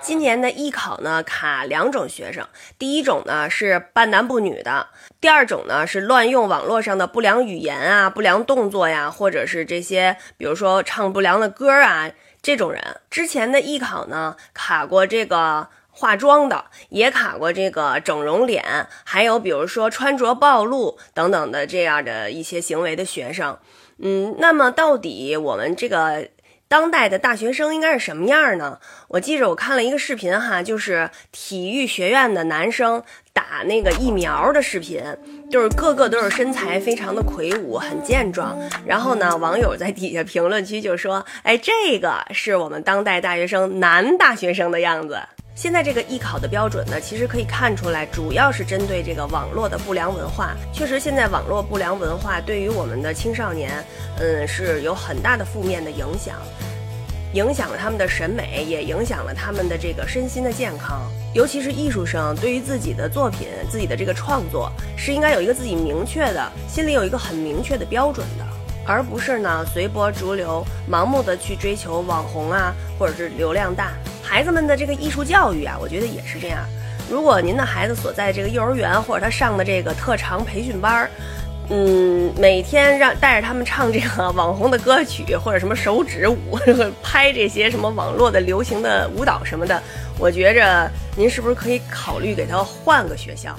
今年的艺考呢，卡两种学生，第一种呢是半男不女的，第二种呢是乱用网络上的不良语言啊、不良动作呀，或者是这些，比如说唱不良的歌啊，这种人。之前的艺考呢，卡过这个化妆的，也卡过这个整容脸，还有比如说穿着暴露等等的这样的一些行为的学生。嗯，那么到底我们这个？当代的大学生应该是什么样呢？我记着我看了一个视频哈，就是体育学院的男生打那个疫苗的视频，就是个个都是身材非常的魁梧，很健壮。然后呢，网友在底下评论区就说：“哎，这个是我们当代大学生男大学生的样子。”现在这个艺考的标准呢，其实可以看出来，主要是针对这个网络的不良文化。确实，现在网络不良文化对于我们的青少年，嗯，是有很大的负面的影响，影响了他们的审美，也影响了他们的这个身心的健康。尤其是艺术生，对于自己的作品、自己的这个创作，是应该有一个自己明确的，心里有一个很明确的标准的，而不是呢随波逐流，盲目的去追求网红啊，或者是流量大。孩子们的这个艺术教育啊，我觉得也是这样。如果您的孩子所在这个幼儿园或者他上的这个特长培训班儿，嗯，每天让带着他们唱这个网红的歌曲或者什么手指舞，拍这些什么网络的流行的舞蹈什么的，我觉着您是不是可以考虑给他换个学校？